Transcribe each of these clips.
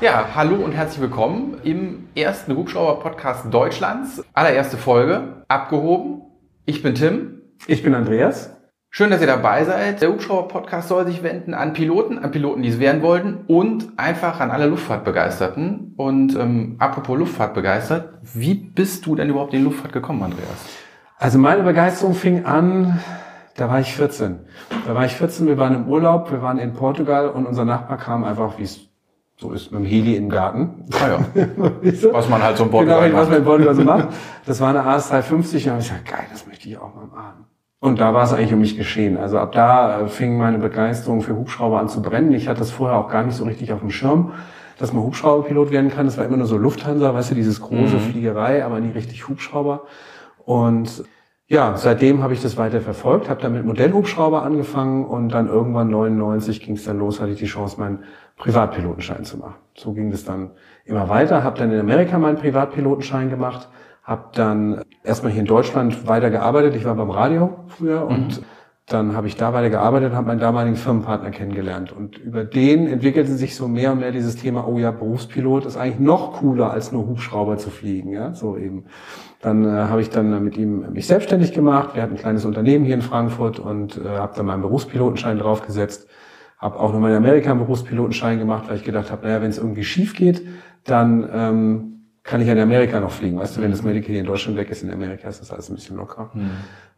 Ja, hallo und herzlich willkommen im ersten Hubschrauber-Podcast Deutschlands. Allererste Folge, abgehoben. Ich bin Tim. Ich bin Andreas. Schön, dass ihr dabei seid. Der Hubschrauber-Podcast soll sich wenden an Piloten, an Piloten, die es werden wollten und einfach an alle Luftfahrtbegeisterten. Und ähm, apropos Luftfahrtbegeistert, wie bist du denn überhaupt in die Luftfahrt gekommen, Andreas? Also meine Begeisterung fing an, da war ich 14. Da war ich 14, wir waren im Urlaub, wir waren in Portugal und unser Nachbar kam einfach, wie es so ist, mit dem Heli im Garten. Ah ja. was man halt so in Portugal genau, macht. was man in Portugal so macht. Das war eine AS 350 und da habe ich gesagt, geil, das möchte ich auch mal machen. Und da war es eigentlich um mich geschehen. Also ab da äh, fing meine Begeisterung für Hubschrauber an zu brennen. Ich hatte das vorher auch gar nicht so richtig auf dem Schirm, dass man Hubschrauberpilot werden kann. Das war immer nur so Lufthansa, weißt du, dieses große Mhm. Fliegerei, aber nie richtig Hubschrauber. Und ja, seitdem habe ich das weiter verfolgt, habe dann mit Modellhubschrauber angefangen und dann irgendwann 99 ging es dann los, hatte ich die Chance, meinen Privatpilotenschein zu machen. So ging es dann immer weiter, habe dann in Amerika meinen Privatpilotenschein gemacht, habe dann erstmal hier in Deutschland weiter gearbeitet. Ich war beim Radio früher und dann habe ich da weiter gearbeitet und habe meinen damaligen Firmenpartner kennengelernt. Und über den entwickelte sich so mehr und mehr dieses Thema, oh ja, Berufspilot ist eigentlich noch cooler, als nur Hubschrauber zu fliegen. Ja, so eben. Dann äh, habe ich dann mit ihm mich selbstständig gemacht. Wir hatten ein kleines Unternehmen hier in Frankfurt und äh, habe dann meinen Berufspilotenschein draufgesetzt. Habe auch nochmal in Amerika einen Berufspilotenschein gemacht, weil ich gedacht habe, naja, wenn es irgendwie schief geht, dann ähm, kann ich ja in Amerika noch fliegen. Weißt du, wenn das Medical hier in Deutschland weg ist, in Amerika ist das alles ein bisschen locker.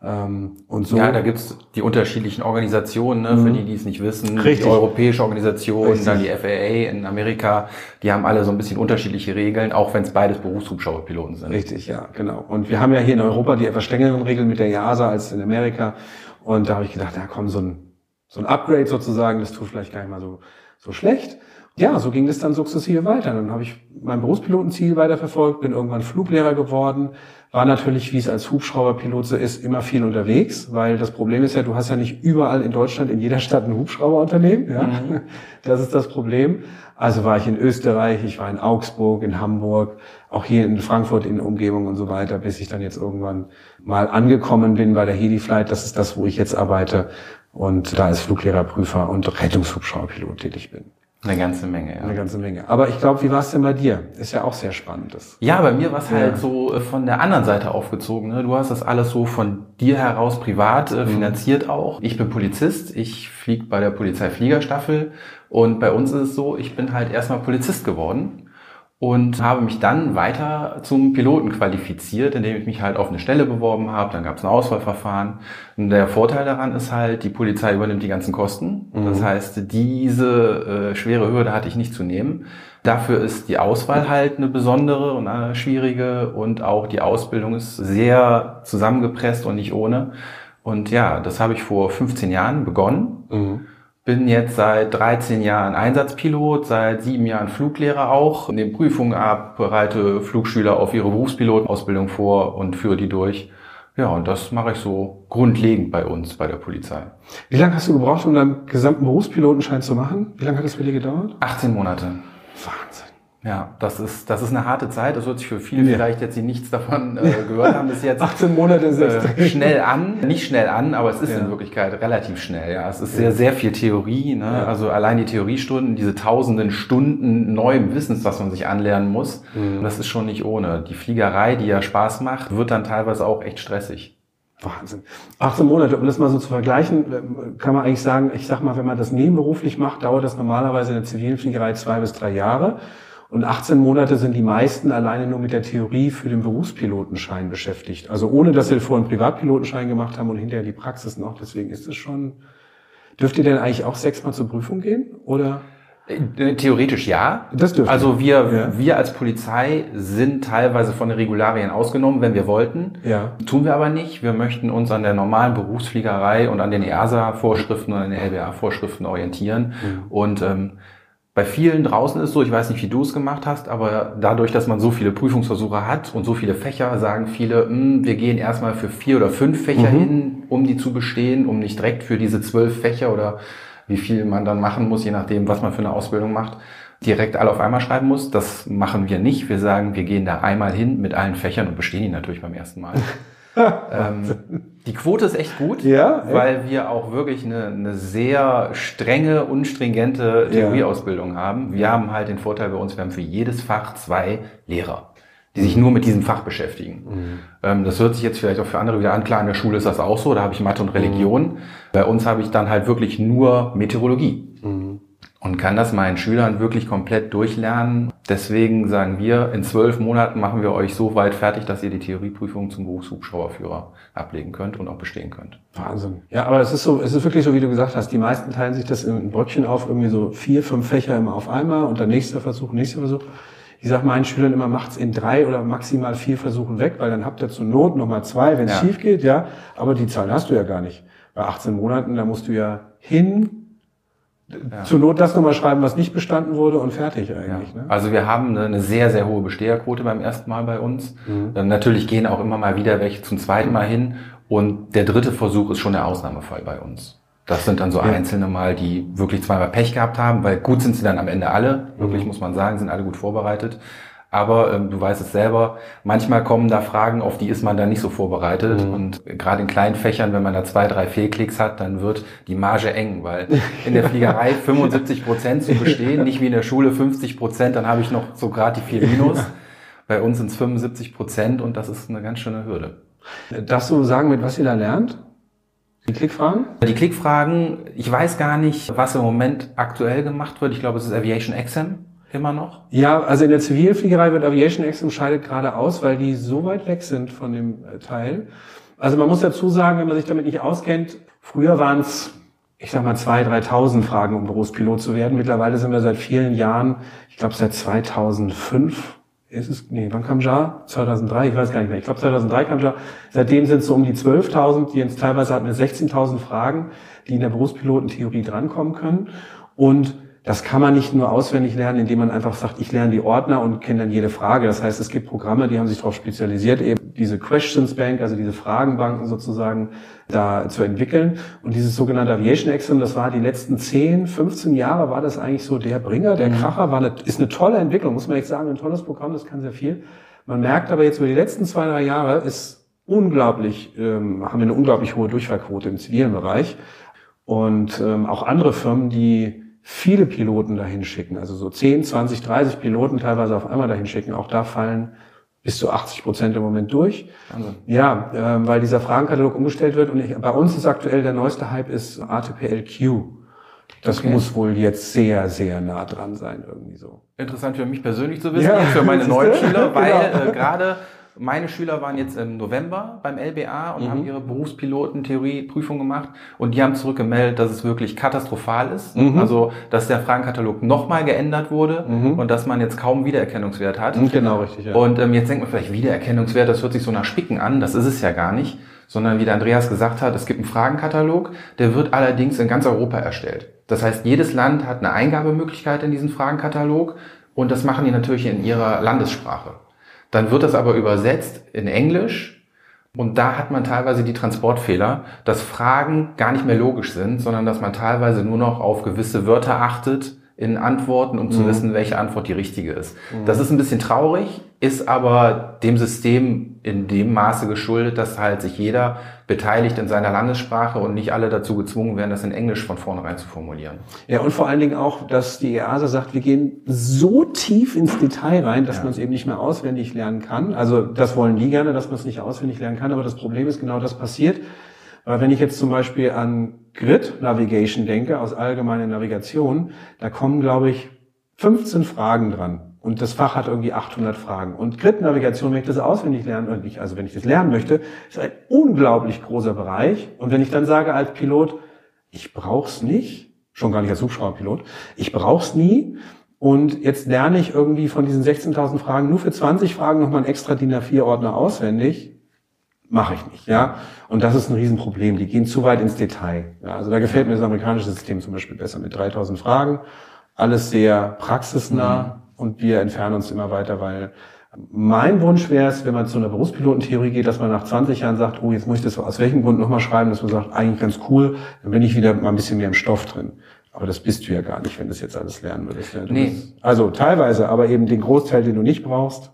Ähm, und so. Ja, da gibt's die unterschiedlichen Organisationen, ne, für die, die es nicht wissen. Richtig. Die europäische Organisation, Richtig. dann die FAA in Amerika, die haben alle so ein bisschen unterschiedliche Regeln, auch wenn es beides Berufshubschrauberpiloten sind. Richtig, ja, genau. Und wir haben ja hier in Europa die etwas strengeren Regeln mit der EASA als in Amerika. Und da habe ich gedacht, ja komm, so ein, so ein Upgrade sozusagen, das tut vielleicht gar nicht mal so, so schlecht. Ja, so ging das dann sukzessive weiter. Dann habe ich mein Berufspilotenziel weiterverfolgt, bin irgendwann Fluglehrer geworden, war natürlich, wie es als Hubschrauberpilot so ist, immer viel unterwegs, weil das Problem ist ja, du hast ja nicht überall in Deutschland in jeder Stadt ein Hubschrauberunternehmen. Ja? Das ist das Problem. Also war ich in Österreich, ich war in Augsburg, in Hamburg, auch hier in Frankfurt in der Umgebung und so weiter, bis ich dann jetzt irgendwann mal angekommen bin bei der Heli Flight. Das ist das, wo ich jetzt arbeite und da als Fluglehrerprüfer und Rettungshubschrauberpilot tätig bin. Eine ganze Menge, ja. Eine ganze Menge. Aber ich glaube, wie war es denn bei dir? Ist ja auch sehr spannend. Ja, bei mir war es Ja. halt so äh, von der anderen Seite aufgezogen. Ne? Du hast das alles so von dir heraus privat Mhm. äh, finanziert auch. Ich bin Polizist, ich fliege bei der Polizeifliegerstaffel und bei uns ist es so, ich bin halt erstmal Polizist geworden und habe mich dann weiter zum Piloten qualifiziert, indem ich mich halt auf eine Stelle beworben habe. Dann gab es ein Auswahlverfahren. Und der Vorteil daran ist halt, die Polizei übernimmt die ganzen Kosten. Das heißt, diese äh, schwere Hürde hatte ich nicht zu nehmen. Dafür ist die Auswahl halt eine besondere und eine schwierige und auch die Ausbildung ist sehr zusammengepresst und nicht ohne. Und ja, das habe ich vor 15 Jahren begonnen. Bin jetzt seit 13 Jahren Einsatzpilot, seit sieben Jahren Fluglehrer auch, nehme Prüfungen ab, bereite Flugschüler auf ihre Berufspilotenausbildung vor und führe die durch. Ja, und das mache ich so grundlegend bei uns, bei der Polizei. Wie lange hast du gebraucht, um deinen gesamten Berufspilotenschein zu machen? Wie lange hat das bei dir gedauert? 18 Monate. Wahnsinn. Ja, das ist, das ist eine harte Zeit. Das hört sich für viele Ja. vielleicht jetzt, die nichts davon äh, gehört haben bis jetzt, 18 Monate ist äh, schnell an. Nicht schnell an, aber es ist Ja. in Wirklichkeit relativ schnell. Ja, es ist sehr, sehr viel Theorie. Ne? Ja. Also allein die Theoriestunden, diese tausenden Stunden neuem Wissens, was man sich anlernen muss, Mhm. das ist schon nicht ohne. Die Fliegerei, die ja Spaß macht, wird dann teilweise auch echt stressig. Wahnsinn. 18 Monate, um das mal so zu vergleichen, ähm, kann man eigentlich sagen, ich sag mal, wenn man das nebenberuflich macht, dauert das normalerweise in der zivilen Fliegerei zwei bis drei Jahre. Und 18 Monate sind die meisten alleine nur mit der Theorie für den Berufspilotenschein beschäftigt. Also ohne, dass sie vorher einen Privatpilotenschein gemacht haben und hinterher die Praxis noch. Deswegen ist es schon. Dürft ihr denn eigentlich auch sechsmal zur Prüfung gehen? Oder? Äh, Theoretisch ja. Das dürft ihr. Also wir, Ja. wir als Polizei sind teilweise von den Regularien ausgenommen, wenn wir wollten. Ja. Tun wir aber nicht. Wir möchten uns an der normalen Berufsfliegerei und an den EASA-Vorschriften und an den LBA-Vorschriften orientieren. Und ähm, bei vielen draußen ist so, ich weiß nicht, wie du es gemacht hast, aber dadurch, dass man so viele Prüfungsversuche hat und so viele Fächer, sagen viele, "Hm, wir gehen erstmal für vier oder fünf Fächer hin, um die zu bestehen, um nicht direkt für diese zwölf Fächer oder wie viel man dann machen muss, je nachdem, was man für eine Ausbildung macht, direkt alle auf einmal schreiben muss. Das machen wir nicht. Wir sagen, wir gehen da einmal hin mit allen Fächern und bestehen die natürlich beim ersten Mal. ähm, die Quote ist echt gut, Ja, weil wir auch wirklich eine, eine sehr strenge und stringente Theorieausbildung haben. Wir haben halt den Vorteil bei uns, wir haben für jedes Fach zwei Lehrer, die sich nur mit diesem Fach beschäftigen. Mhm. Ähm, das hört sich jetzt vielleicht auch für andere wieder an. Klar, in der Schule ist das auch so, da habe ich Mathe und Religion. Bei uns habe ich dann halt wirklich nur Meteorologie Mhm. Und kann das meinen Schülern wirklich komplett durchlernen. Deswegen sagen wir, in zwölf Monaten machen wir euch so weit fertig, dass ihr die Theorieprüfung zum Berufshubschrauberführer ablegen könnt und auch bestehen könnt. Wahnsinn. Ja, aber es ist so, es ist wirklich so, wie du gesagt hast. Die meisten teilen sich das in Bröckchen auf, irgendwie so vier, fünf Fächer immer auf einmal und dann nächster Versuch, nächster Versuch. Ich sage meinen Schülern immer, macht's in drei oder maximal vier Versuchen weg, weil dann habt ihr zur Not nochmal zwei, wenn es Ja. schief geht, ja. Aber die Zahlen hast du ja gar nicht. Bei 18 Monaten, da musst du ja hin, zur Not das nochmal schreiben, was nicht bestanden wurde und fertig eigentlich. Ne? Also wir haben eine, eine sehr, sehr hohe Besteherquote beim ersten Mal bei uns. Äh, Natürlich gehen auch immer mal wieder welche zum zweiten Mal hin. Und der dritte Versuch ist schon der Ausnahmefall bei uns. Das sind dann so Einzelne mal, die wirklich zweimal Pech gehabt haben, weil gut sind sie dann am Ende alle. Wirklich muss man sagen, sind alle gut vorbereitet. Aber ähm, du weißt es selber, manchmal kommen da Fragen, auf die ist man dann nicht so vorbereitet. Und gerade in kleinen Fächern, wenn man da zwei, drei Fehlklicks hat, dann wird die Marge eng, weil in der Fliegerei 75 Prozent zu bestehen, nicht wie in der Schule 50 Prozent, dann habe ich noch so gerade die vier Minus. Bei uns sind es 75 Prozent und das ist eine ganz schöne Hürde. Das du sagen, mit was ihr da lernt? Die Klickfragen? Die Klickfragen, ich weiß gar nicht, was im Moment aktuell gemacht wird. Ich glaube, es ist Aviation Exam immer noch. Ja, also in der Zivilfliegerei wird Aviation Exam scheidet gerade aus, weil die so weit weg sind von dem äh, Teil. Also man muss dazu sagen, wenn man sich damit nicht auskennt, früher waren es, ich sag mal, 2.000, 3.000 Fragen, um Berufspilot zu werden. Mittlerweile sind wir seit vielen Jahren, ich glaube seit 2005, ist es, nee, wann kam JAR? 2003, ich weiß gar nicht mehr. Ich glaube 2003 kam JAR. Seitdem sind es so um die 12.000, die jetzt teilweise hatten wir 16.000 Fragen, die in der Berufspilotentheorie drankommen können. Und das kann man nicht nur auswendig lernen, indem man einfach sagt, ich lerne die Ordner und kenne dann jede Frage. Das heißt, es gibt Programme, die haben sich darauf spezialisiert, eben diese Questions Bank, also diese Fragenbanken sozusagen da zu entwickeln. Und dieses sogenannte Aviation Exam, das war die letzten 10, 15 Jahre, war das eigentlich so der Bringer, der Kracher, war eine, ist eine tolle Entwicklung, muss man echt sagen, ein tolles Programm, das kann sehr viel. Man merkt aber jetzt über die letzten zwei, drei Jahre ist unglaublich, ähm, haben wir eine unglaublich hohe Durchfallquote im zivilen Bereich. Und ähm, auch andere Firmen, die viele Piloten dahin schicken, also so 10, 20, 30 Piloten teilweise auf einmal dahin schicken, auch da fallen bis zu 80 Prozent im Moment durch. Wahnsinn. Ja, ähm, weil dieser Fragenkatalog umgestellt wird und ich, bei uns ist aktuell der neueste Hype ist ATPLQ. Das Okay. muss wohl jetzt sehr, sehr nah dran sein, irgendwie so. Interessant für mich persönlich zu wissen, Ja, für meine neuen Schüler, weil Genau. äh, gerade meine Schüler waren jetzt im November beim LBA und haben ihre Berufspiloten-Theorieprüfung gemacht und die haben zurückgemeldet, dass es wirklich katastrophal ist. Also, dass der Fragenkatalog nochmal geändert wurde und dass man jetzt kaum Wiedererkennungswert hat. Genau, richtig, ja. Und ähm, jetzt denkt man vielleicht Wiedererkennungswert, das hört sich so nach Spicken an, das ist es ja gar nicht, sondern wie der Andreas gesagt hat, es gibt einen Fragenkatalog, der wird allerdings in ganz Europa erstellt. Das heißt, jedes Land hat eine Eingabemöglichkeit in diesen Fragenkatalog und das machen die natürlich in ihrer Landessprache. Dann wird das aber übersetzt in Englisch. Und da hat man teilweise die Transportfehler, dass Fragen gar nicht mehr logisch sind, sondern dass man teilweise nur noch auf gewisse Wörter achtet in Antworten, um zu wissen, welche Antwort die richtige ist. Das ist ein bisschen traurig, ist aber dem System in dem Maße geschuldet, dass halt sich jeder beteiligt in seiner Landessprache und nicht alle dazu gezwungen werden, das in Englisch von vornherein zu formulieren. Ja, und vor allen Dingen auch, dass die EASA sagt, wir gehen so tief ins Detail rein, dass man es eben nicht mehr auswendig lernen kann. Also das wollen die gerne, dass man es nicht auswendig lernen kann, aber das Problem ist genau das passiert. Weil wenn ich jetzt zum Beispiel an Grid Navigation denke, aus allgemeiner Navigation, da kommen, glaube ich, 15 Fragen dran. Und das Fach hat irgendwie 800 Fragen. Und Grid-Navigation, wenn ich das auswendig lernen, oder nicht, also wenn ich das lernen möchte, ist ein unglaublich großer Bereich. Und wenn ich dann sage als Pilot, ich brauch's nicht, schon gar nicht als Hubschrauberpilot, ich brauch's nie. Und jetzt lerne ich irgendwie von diesen 16.000 Fragen nur für 20 Fragen nochmal einen extra DIN A4-Ordner auswendig. Mache ich nicht, ja. Und das ist ein Riesenproblem. Die gehen zu weit ins Detail. Ja, also da gefällt mir das amerikanische System zum Beispiel besser mit 3000 Fragen. Alles sehr praxisnah und wir entfernen uns immer weiter, weil mein Wunsch wäre es, wenn man zu einer Berufspilotentheorie geht, dass man nach 20 Jahren sagt, oh, jetzt muss ich das aus welchem Grund nochmal schreiben, dass man sagt, eigentlich ganz cool, dann bin ich wieder mal ein bisschen mehr im Stoff drin. Aber das bist du ja gar nicht, wenn du das jetzt alles lernen würdest. Ja, Nee. bist- also teilweise, aber eben den Großteil, den du nicht brauchst.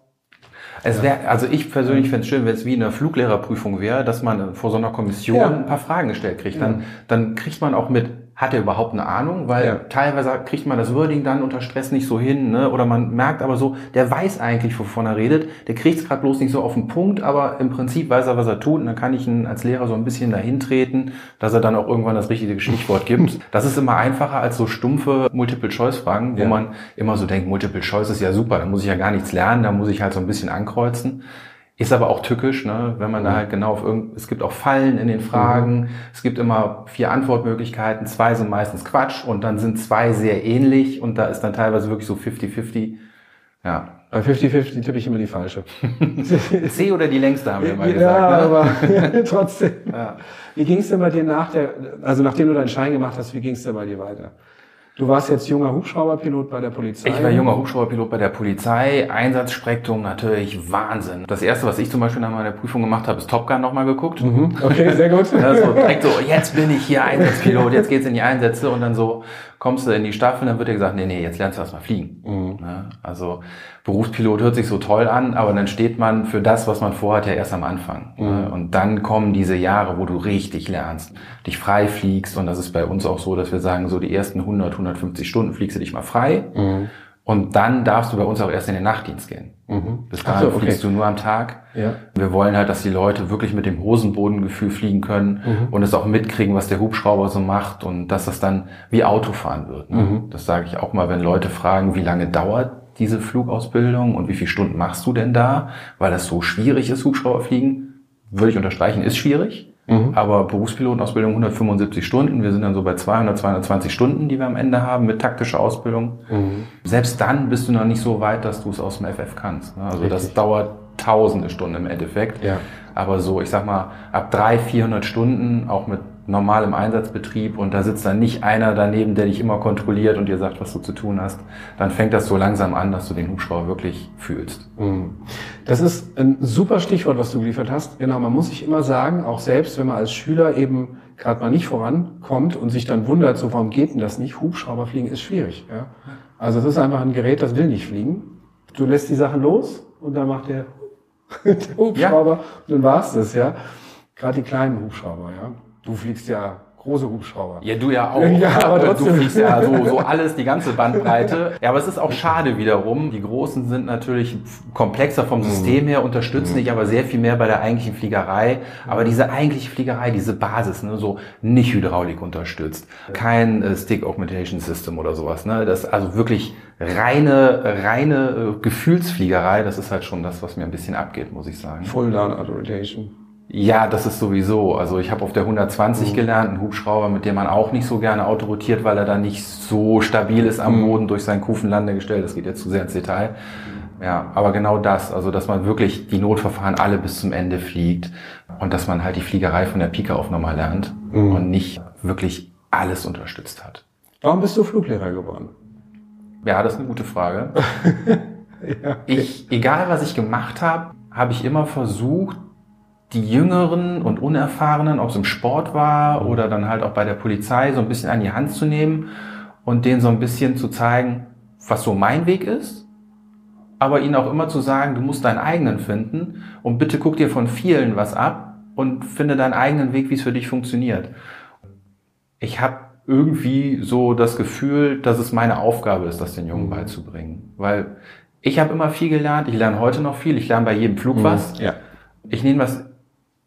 Es wär, also ich persönlich fände es schön, wenn es wie in einer Fluglehrerprüfung wäre, dass man vor so einer Kommission ein paar Fragen gestellt kriegt. Dann, dann kriegt man auch mit, hat er überhaupt eine Ahnung? Weil Ja. teilweise kriegt man das Wording dann unter Stress nicht so hin, ne? Oder man merkt aber so, der weiß eigentlich, wovon er redet. Der kriegt es gerade bloß nicht so auf den Punkt, aber im Prinzip weiß er, was er tut. Und dann kann ich ihn als Lehrer so ein bisschen dahin treten, dass er dann auch irgendwann das richtige Stichwort gibt. Das ist immer einfacher als so stumpfe Multiple-Choice-Fragen, wo Ja. man immer so denkt, Multiple-Choice ist ja super, da muss ich ja gar nichts lernen, da muss ich halt so ein bisschen ankreuzen. Ist aber auch tückisch, ne? wenn man da halt genau auf irgend, es gibt auch Fallen in den Fragen, es gibt immer vier Antwortmöglichkeiten, zwei sind meistens Quatsch und dann sind zwei sehr ähnlich und da ist dann teilweise wirklich so 50-50. Ja. Bei 50-50 tippe ich immer die falsche. C oder die längste haben wir mal ja, gesagt. Ne? aber trotzdem. Ja. Wie ging es denn bei dir nach der, also nachdem du deinen Schein gemacht hast, wie ging es denn bei dir weiter? Du warst jetzt junger Hubschrauberpilot bei der Polizei. Ich war junger Hubschrauberpilot bei der Polizei. Einsatzspektrum natürlich Wahnsinn. Das erste, was ich zum Beispiel nach meiner Prüfung gemacht habe, ist Top Gun nochmal geguckt. Mhm. Okay, sehr gut. Ja, so direkt so, jetzt bin ich hier Einsatzpilot, jetzt geht's in die Einsätze und dann so kommst du in die Staffel, dann wird dir gesagt, nee, nee, jetzt lernst du erstmal fliegen. Ja, also Berufspilot hört sich so toll an, aber dann steht man für das, was man vorhat, ja erst am Anfang. Ja, Und dann kommen diese Jahre, wo du richtig lernst, dich frei fliegst. Und das ist bei uns auch so, dass wir sagen, so die ersten 100, 150 Stunden fliegst du dich mal frei und dann darfst du bei uns auch erst in den Nachtdienst gehen. Bis Ach dahin so, okay. fliegst du nur am Tag. Ja. Wir wollen halt, dass die Leute wirklich mit dem Hosenbodengefühl fliegen können und es auch mitkriegen, was der Hubschrauber so macht und dass das dann wie Autofahren wird. Ne? Das sage ich auch mal, wenn Leute fragen, wie lange dauert diese Flugausbildung und wie viele Stunden machst du denn da, weil das so schwierig ist, Hubschrauberfliegen, würde ich unterstreichen, ist schwierig. Aber Berufspilotenausbildung 175 Stunden, wir sind dann so bei 200, 220 Stunden, die wir am Ende haben mit taktischer Ausbildung. Selbst dann bist du noch nicht so weit, dass du es aus dem FF kannst. ne? Also das Richtig. dauert tausende Stunden im Endeffekt. Ja. Aber so, ich sag mal, ab 300, 400 Stunden, auch mit normalem Einsatzbetrieb und da sitzt dann nicht einer daneben, der dich immer kontrolliert und dir sagt, was du zu tun hast, dann fängt das so langsam an, dass du den Hubschrauber wirklich fühlst. Das ist ein super Stichwort, was du geliefert hast. Genau, man muss sich immer sagen, auch selbst wenn man als Schüler eben gerade mal nicht vorankommt und sich dann wundert, so warum geht denn das nicht? Hubschrauberfliegen ist schwierig. Ja? Also es ist einfach ein Gerät, das will nicht fliegen. Du lässt die Sachen los und dann macht der, der Hubschrauber und dann war's das, ja. Gerade die kleinen Hubschrauber, ja. Du fliegst ja große Hubschrauber. Ja, du ja auch. Ja, aber du trotzdem. fliegst ja so, so alles, die ganze Bandbreite. Ja, aber es ist auch schade wiederum. Die Großen sind natürlich komplexer vom System her, unterstützen dich aber sehr viel mehr bei der eigentlichen Fliegerei. Aber diese eigentliche Fliegerei, diese Basis, ne, so nicht Hydraulik unterstützt, kein äh, Stick Augmentation System oder sowas, ne, das also wirklich reine, reine äh, Gefühlsfliegerei, das ist halt schon das, was mir ein bisschen abgeht, muss ich sagen. Full Down Auto-Rotation. Ja, das ist sowieso. Also ich habe auf der 120 gelernt, einen Hubschrauber, mit dem man auch nicht so gerne autorotiert, weil er dann nicht so stabil ist am Boden durch sein Kufenlandegestell. Das geht jetzt zu sehr ins Detail. Ja, aber genau das, also dass man wirklich die Notverfahren alle bis zum Ende fliegt und dass man halt die Fliegerei von der Pike auf nochmal lernt und nicht wirklich alles unterstützt hat. Warum bist du Fluglehrer geworden? Ja, das ist eine gute Frage. Ich, egal was ich gemacht habe, habe ich immer versucht, die Jüngeren und Unerfahrenen, ob es im Sport war oder dann halt auch bei der Polizei, so ein bisschen an die Hand zu nehmen und denen so ein bisschen zu zeigen, was so mein Weg ist, aber ihnen auch immer zu sagen, du musst deinen eigenen finden und bitte guck dir von vielen was ab und finde deinen eigenen Weg, wie es für dich funktioniert. Ich habe irgendwie so das Gefühl, dass es meine Aufgabe ist, das den Jungen beizubringen, weil ich habe immer viel gelernt, ich lerne heute noch viel, ich lerne bei jedem Flug was. Ja. Ich nehme was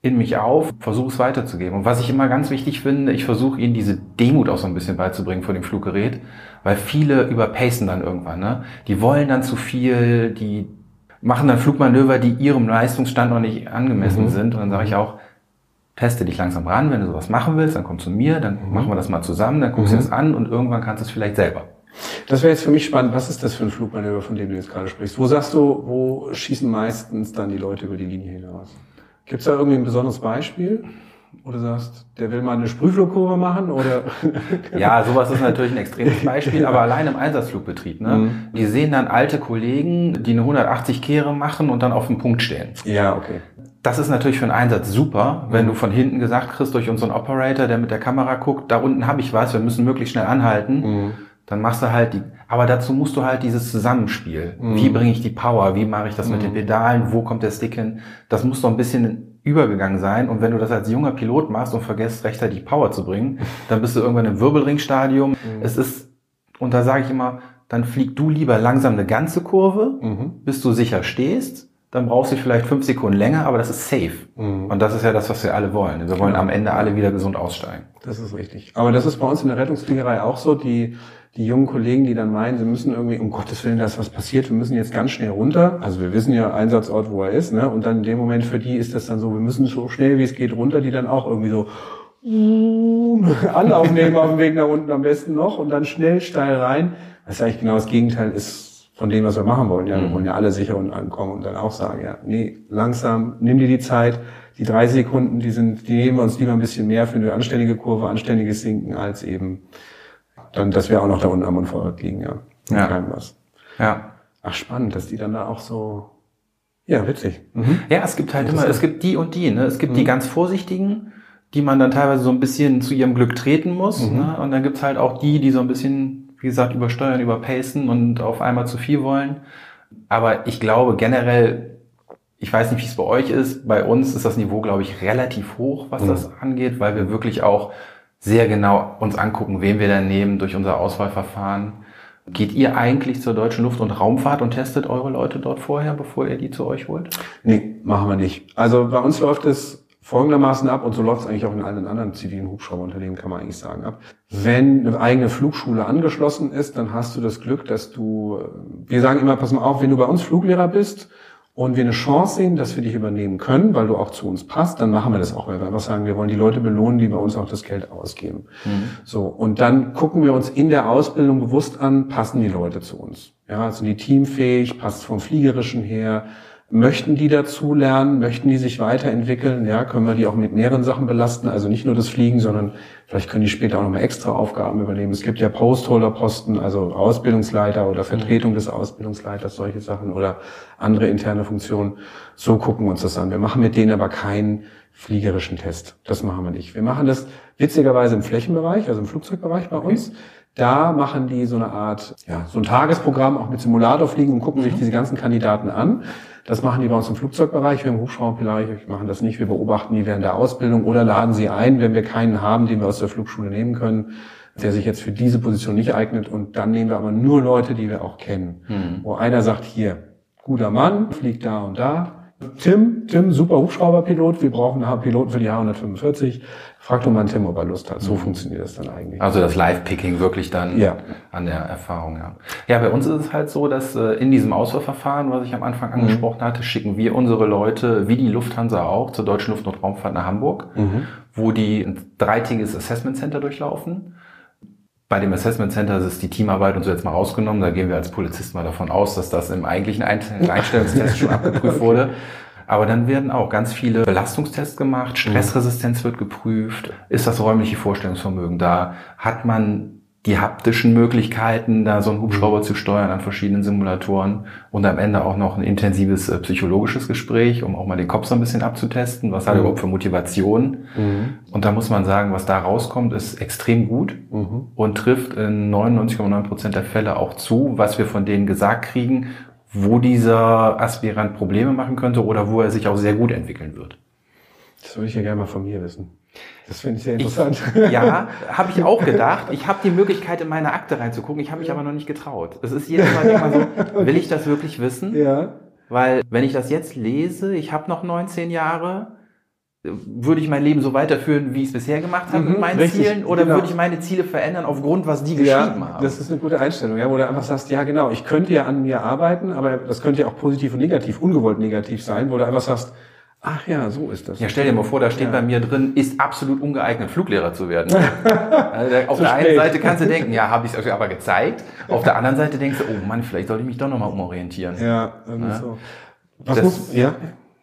in mich auf, versuche es weiterzugeben. Und was ich immer ganz wichtig finde, ich versuche ihnen diese Demut auch so ein bisschen beizubringen vor dem Fluggerät, weil viele überpacen dann irgendwann. Ne? Die wollen dann zu viel, die machen dann Flugmanöver, die ihrem Leistungsstand noch nicht angemessen sind. Und dann sage ich auch, teste dich langsam ran, wenn du sowas machen willst, dann komm zu mir, dann machen wir das mal zusammen, dann guckst du dir das an und irgendwann kannst du es vielleicht selber. Das wäre jetzt für mich spannend. Was ist das für ein Flugmanöver, von dem du jetzt gerade sprichst? Wo sagst du, wo schießen meistens dann die Leute über die Linie hinaus? Gibt es da irgendwie ein besonderes Beispiel? Wo du sagst, der will mal eine Sprühflugkurve machen oder? Ja, sowas ist natürlich ein extremes Beispiel, aber allein im Einsatzflugbetrieb. Ne? Die sehen dann alte Kollegen, die eine 180-Kehre machen und dann auf dem Punkt stehen. ja, okay. Das ist natürlich für einen Einsatz super, wenn du von hinten gesagt kriegst durch unseren Operator, der mit der Kamera guckt, da unten habe ich was, wir müssen möglichst schnell anhalten. Dann machst du halt die, aber dazu musst du halt dieses Zusammenspiel. Mhm. Wie bringe ich die Power? Wie mache ich das mhm. mit den Pedalen? Wo kommt der Stick hin? Das muss doch ein bisschen übergegangen sein. Und wenn du das als junger Pilot machst und vergisst rechtzeitig Power zu bringen, dann bist du irgendwann im Wirbelringstadium. Mhm. Es ist, und da sage ich immer, dann flieg du lieber langsam eine ganze Kurve, mhm. bis du sicher stehst dann brauchst du vielleicht fünf Sekunden länger, aber das ist safe. Mhm. Und das ist ja das, was wir alle wollen. Wir wollen am Ende alle wieder gesund aussteigen. Das ist richtig. Aber das ist bei uns in der Rettungsfliegerei auch so. Die, die jungen Kollegen, die dann meinen, sie müssen irgendwie, um Gottes Willen, da ist was passiert, wir müssen jetzt ganz schnell runter. Also wir wissen ja Einsatzort, wo er ist, ne? Und dann in dem Moment für die ist das dann so, wir müssen so schnell wie es geht runter, die dann auch irgendwie so Anlauf nehmen auf dem Weg nach unten am besten noch und dann schnell steil rein. Das ist eigentlich genau das Gegenteil ist von dem, was wir machen wollen. Ja, wir mhm. wollen ja alle sicher und ankommen und dann auch sagen, ja, nee, langsam, nimm dir die Zeit. Die drei Sekunden, die sind, die nehmen wir uns lieber ein bisschen mehr für eine anständige Kurve, anständiges Sinken, als eben dann, dass wir auch noch da unten am Unfallort liegen, ja. Ja. Kein was. Ja. Ach, spannend, dass die dann da auch so, ja, witzig. Mhm. Ja, es gibt halt immer, es gibt die und die, ne? Es gibt mhm. die ganz Vorsichtigen, die man dann teilweise so ein bisschen zu ihrem Glück treten muss, mhm. ne? Und dann gibt's halt auch die, die so ein bisschen wie gesagt, übersteuern, überpacen und auf einmal zu viel wollen. Aber ich glaube generell, ich weiß nicht, wie es bei euch ist, bei uns ist das Niveau, glaube ich, relativ hoch, was mhm. das angeht, weil wir wirklich auch sehr genau uns angucken, wen wir dann nehmen durch unser Auswahlverfahren. Geht ihr eigentlich zur Deutschen Luft- und Raumfahrt und testet eure Leute dort vorher, bevor ihr die zu euch holt? Nee, machen wir nicht. Also bei uns läuft es folgendermaßen ab, und so läuft es eigentlich auch in allen anderen zivilen Hubschrauberunternehmen, kann man eigentlich sagen, ab. Wenn eine eigene Flugschule angeschlossen ist, dann hast du das Glück, dass du, wir sagen immer, pass mal auf, wenn du bei uns Fluglehrer bist und wir eine Chance sehen, dass wir dich übernehmen können, weil du auch zu uns passt, dann machen wir das auch, weil wir einfach sagen, wir wollen die Leute belohnen, die bei uns auch das Geld ausgeben. Mhm. So. Und dann gucken wir uns in der Ausbildung bewusst an, passen die Leute zu uns? Ja, sind die teamfähig, passt vom Fliegerischen her, Möchten die dazu lernen? Möchten die sich weiterentwickeln? Ja, können wir die auch mit mehreren Sachen belasten? Also nicht nur das Fliegen, sondern vielleicht können die später auch nochmal extra Aufgaben übernehmen. Es gibt ja Postholder-Posten, also Ausbildungsleiter oder Vertretung des Ausbildungsleiters, solche Sachen oder andere interne Funktionen. So gucken wir uns das an. Wir machen mit denen aber keinen fliegerischen Test. Das machen wir nicht. Wir machen das witzigerweise im Flächenbereich, also im Flugzeugbereich bei uns. Da machen die so eine Art, ja, so ein Tagesprogramm auch mit Simulator fliegen und gucken sich diese ganzen Kandidaten an. Das machen die bei uns im Flugzeugbereich, wir im Hubschrauberbereich machen das nicht. Wir beobachten die während der Ausbildung oder laden sie ein, wenn wir keinen haben, den wir aus der Flugschule nehmen können, der sich jetzt für diese Position nicht eignet. Und dann nehmen wir aber nur Leute, die wir auch kennen. Mhm. Wo einer sagt, hier, guter Mann, fliegt da und da. Tim, Tim, super Hubschrauberpilot, wir brauchen einen Piloten für die H145. Frag doch mal Tim, ob er Lust hat. So mhm. funktioniert das dann eigentlich. Also das Live-Picking wirklich dann ja. an der Erfahrung, ja. Ja, bei uns ist es halt so, dass äh, in diesem Auswahlverfahren, was ich am Anfang mhm. angesprochen hatte, schicken wir unsere Leute, wie die Lufthansa auch, zur Deutschen Luft- und Raumfahrt nach Hamburg, mhm. wo die ein dreitägiges Assessment Center durchlaufen. Bei dem Assessment Center ist die Teamarbeit und so jetzt mal rausgenommen. Da gehen wir als Polizist mal davon aus, dass das im eigentlichen Einstellungstest schon abgeprüft wurde. Aber dann werden auch ganz viele Belastungstests gemacht, Stressresistenz wird geprüft, ist das räumliche Vorstellungsvermögen da, hat man die haptischen Möglichkeiten, da so einen Hubschrauber zu steuern an verschiedenen Simulatoren und am Ende auch noch ein intensives äh, psychologisches Gespräch, um auch mal den Kopf so ein bisschen abzutesten, was hat er mhm. überhaupt für Motivation. Mhm. Und da muss man sagen, was da rauskommt, ist extrem gut mhm. und trifft in 99,9 Prozent der Fälle auch zu, was wir von denen gesagt kriegen wo dieser Aspirant Probleme machen könnte oder wo er sich auch sehr gut entwickeln wird. Das würde ich ja gerne mal von mir wissen. Das finde ich sehr interessant. Ich, ja, habe ich auch gedacht. Ich habe die Möglichkeit, in meine Akte reinzugucken. Ich habe mich aber noch nicht getraut. Es ist jedes Mal immer so, will ich das wirklich wissen? Ja. Weil wenn ich das jetzt lese, ich habe noch 19 Jahre, würde ich mein Leben so weiterführen, wie ich es bisher gemacht habe mhm, mit meinen richtig, Zielen, oder genau. würde ich meine Ziele verändern aufgrund, was die ja, geschrieben haben? Das ist eine gute Einstellung, ja, wo du einfach sagst, ja genau, ich könnte ja an mir arbeiten, aber das könnte ja auch positiv und negativ, ungewollt negativ sein, wo du einfach sagst, ach ja, so ist das. Ja, stell dir mal vor, da steht ja. bei mir drin, ist absolut ungeeignet, Fluglehrer zu werden. also auf der einen Seite kannst du denken, ja, habe ich es aber gezeigt. Auf der anderen Seite denkst du, oh Mann, vielleicht sollte ich mich doch nochmal umorientieren. Ja, irgendwie ja? so. Was das, muss, ja?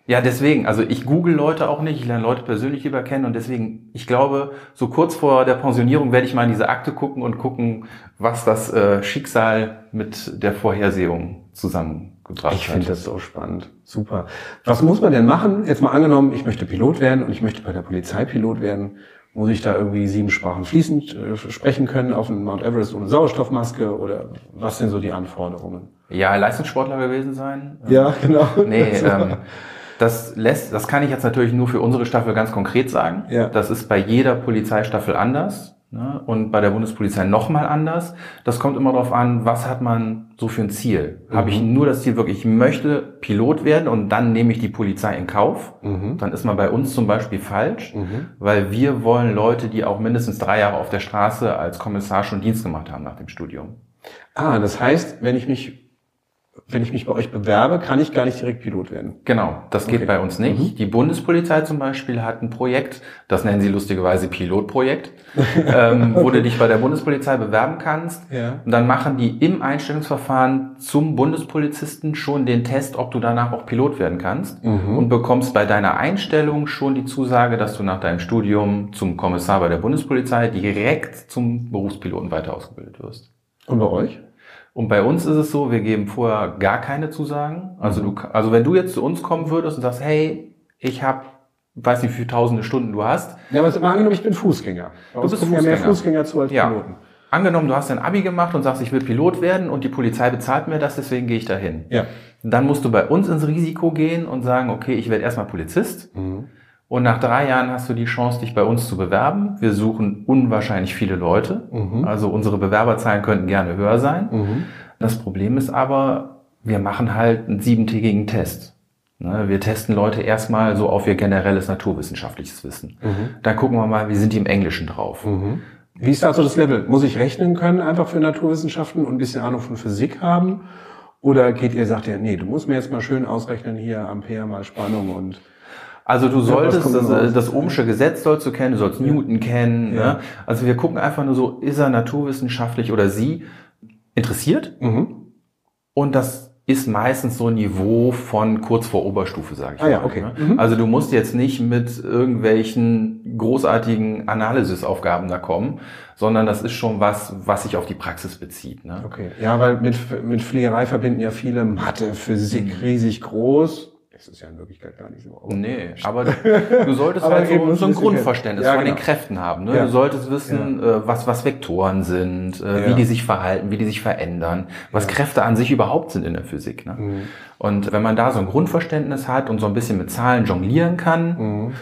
Ja, deswegen, also ich google Leute auch nicht, ich lerne Leute persönlich lieber kennen und deswegen, ich glaube, so kurz vor der Pensionierung werde ich mal in diese Akte gucken und gucken, was das äh, Schicksal mit der Vorhersehung zusammengebracht ich hat. Ich finde das so spannend. Super. Was muss man denn machen? Jetzt mal angenommen, ich möchte Pilot werden und ich möchte bei der Polizei Pilot werden. Muss ich da irgendwie sieben Sprachen fließend äh, sprechen können auf dem Mount Everest ohne Sauerstoffmaske oder was sind so die Anforderungen? Ja, Leistungssportler gewesen sein. Ja, genau. Nee, ähm, das lässt, das kann ich jetzt natürlich nur für unsere Staffel ganz konkret sagen. Ja. Das ist bei jeder Polizeistaffel anders. Ne? Und bei der Bundespolizei nochmal anders. Das kommt immer darauf an, was hat man so für ein Ziel. Mhm. Habe ich nur das Ziel wirklich, ich möchte Pilot werden und dann nehme ich die Polizei in Kauf. Mhm. Dann ist man bei uns zum Beispiel falsch, mhm. weil wir wollen Leute, die auch mindestens drei Jahre auf der Straße als Kommissar schon Dienst gemacht haben nach dem Studium. Ah, das heißt, wenn ich mich wenn ich mich bei euch bewerbe, kann ich gar nicht direkt Pilot werden. Genau, das geht okay. bei uns nicht. Mhm. Die Bundespolizei zum Beispiel hat ein Projekt, das nennen sie lustigerweise Pilotprojekt, ähm, wo du dich bei der Bundespolizei bewerben kannst. Ja. Und dann machen die im Einstellungsverfahren zum Bundespolizisten schon den Test, ob du danach auch Pilot werden kannst mhm. und bekommst bei deiner Einstellung schon die Zusage, dass du nach deinem Studium zum Kommissar bei der Bundespolizei direkt zum Berufspiloten weiter ausgebildet wirst. Und bei euch? Und bei uns ist es so, wir geben vorher gar keine Zusagen. Also du, also wenn du jetzt zu uns kommen würdest und sagst, hey, ich habe, weiß nicht, wie viele tausende Stunden du hast. Ja, aber mal angenommen, ich bin Fußgänger. Bei du bist Fußgänger. ja mehr Fußgänger zu als ja. Piloten. Angenommen, du hast dein Abi gemacht und sagst, ich will Pilot werden und die Polizei bezahlt mir das, deswegen gehe ich dahin. Ja. Dann musst du bei uns ins Risiko gehen und sagen, okay, ich werde erstmal Polizist. Mhm. Und nach drei Jahren hast du die Chance, dich bei uns zu bewerben. Wir suchen unwahrscheinlich viele Leute. Mhm. Also unsere Bewerberzahlen könnten gerne höher sein. Mhm. Das Problem ist aber, wir machen halt einen siebentägigen Test. Ne, wir testen Leute erstmal so auf ihr generelles naturwissenschaftliches Wissen. Mhm. Dann gucken wir mal, wie sind die im Englischen drauf. Mhm. Wie ist da so das Level? Muss ich rechnen können einfach für Naturwissenschaften und ein bisschen Ahnung von Physik haben? Oder geht ihr, sagt ihr, nee, du musst mir jetzt mal schön ausrechnen hier Ampere mal Spannung und also du solltest ja, das, das Ohmsche Gesetz sollst du kennen, du sollst. Newton kennen. Ja. Ne? Also wir gucken einfach nur so, ist er naturwissenschaftlich oder sie interessiert. Mhm. Und das ist meistens so ein Niveau von kurz vor Oberstufe, sage ich ah, mal. Ja, okay. Ne? Mhm. Also du musst jetzt nicht mit irgendwelchen großartigen Analysisaufgaben da kommen, sondern das ist schon was, was sich auf die Praxis bezieht. Ne? Okay. Ja, weil mit, mit Fliegerei verbinden ja viele Mathe, Physik mhm. riesig groß es ist ja in Wirklichkeit gar nicht so. Aber nee, aber du, solltest aber halt so, so ein Grundverständnis ja, von genau. den Kräften haben. Ne? Ja. Du solltest wissen, ja. äh, was, was Vektoren sind, äh, wie die sich verhalten, wie die sich verändern, was Kräfte an sich überhaupt sind in der Physik. Ne? Mhm. Und wenn man da so ein Grundverständnis hat und so ein bisschen mit Zahlen jonglieren kann, mhm.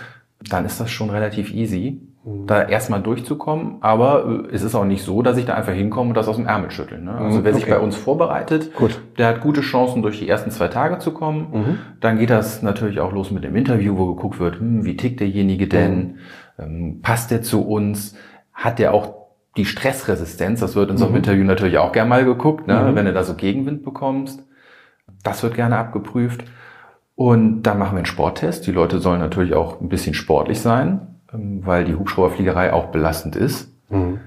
dann ist das schon relativ easy da erstmal durchzukommen. Aber äh, es ist auch nicht so, dass ich da einfach hinkomme und das aus dem Ärmel schütteln. Ne? Also wer okay. sich bei uns vorbereitet, Gut. der hat gute Chancen, durch die ersten zwei Tage zu kommen. Mhm. Dann geht das natürlich auch los mit dem Interview, wo geguckt wird, hm, wie tickt derjenige denn? Mhm. Ähm, passt der zu uns? Hat der auch die Stressresistenz? Das wird in so einem mhm. Interview natürlich auch gerne mal geguckt, ne? Mhm. wenn du da so Gegenwind bekommst. Das wird gerne abgeprüft. Und dann machen wir einen Sporttest. Die Leute sollen natürlich auch ein bisschen sportlich sein weil die Hubschrauberfliegerei auch belastend ist. Mhm.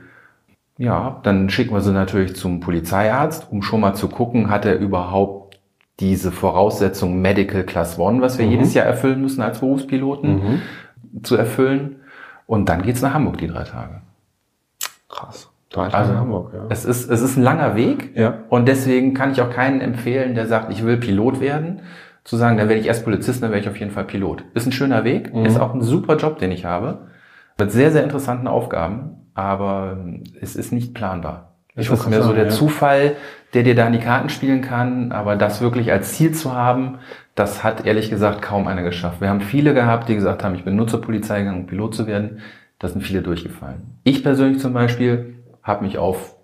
Ja, dann schicken wir sie natürlich zum Polizeiarzt, um schon mal zu gucken, hat er überhaupt diese Voraussetzung Medical Class One, was wir mhm. jedes Jahr erfüllen müssen als Berufspiloten, mhm. zu erfüllen. Und dann geht's nach Hamburg die drei Tage. Krass. Drei Tage also, Hamburg, ja. Es ist, es ist ein langer Weg. Ja. Und deswegen kann ich auch keinen empfehlen, der sagt, ich will Pilot werden, zu sagen, dann werde ich erst Polizist, dann werde ich auf jeden Fall Pilot. Ist ein schöner Weg, mhm. ist auch ein super Job, den ich habe. Mit sehr, sehr interessanten Aufgaben, aber es ist nicht planbar. Ich ist mehr so der ja. Zufall, der dir da in die Karten spielen kann, aber das wirklich als Ziel zu haben, das hat ehrlich gesagt kaum einer geschafft. Wir haben viele gehabt, die gesagt haben, ich bin nur zur Polizei gegangen, um Pilot zu werden. Da sind viele durchgefallen. Ich persönlich zum Beispiel habe mich auf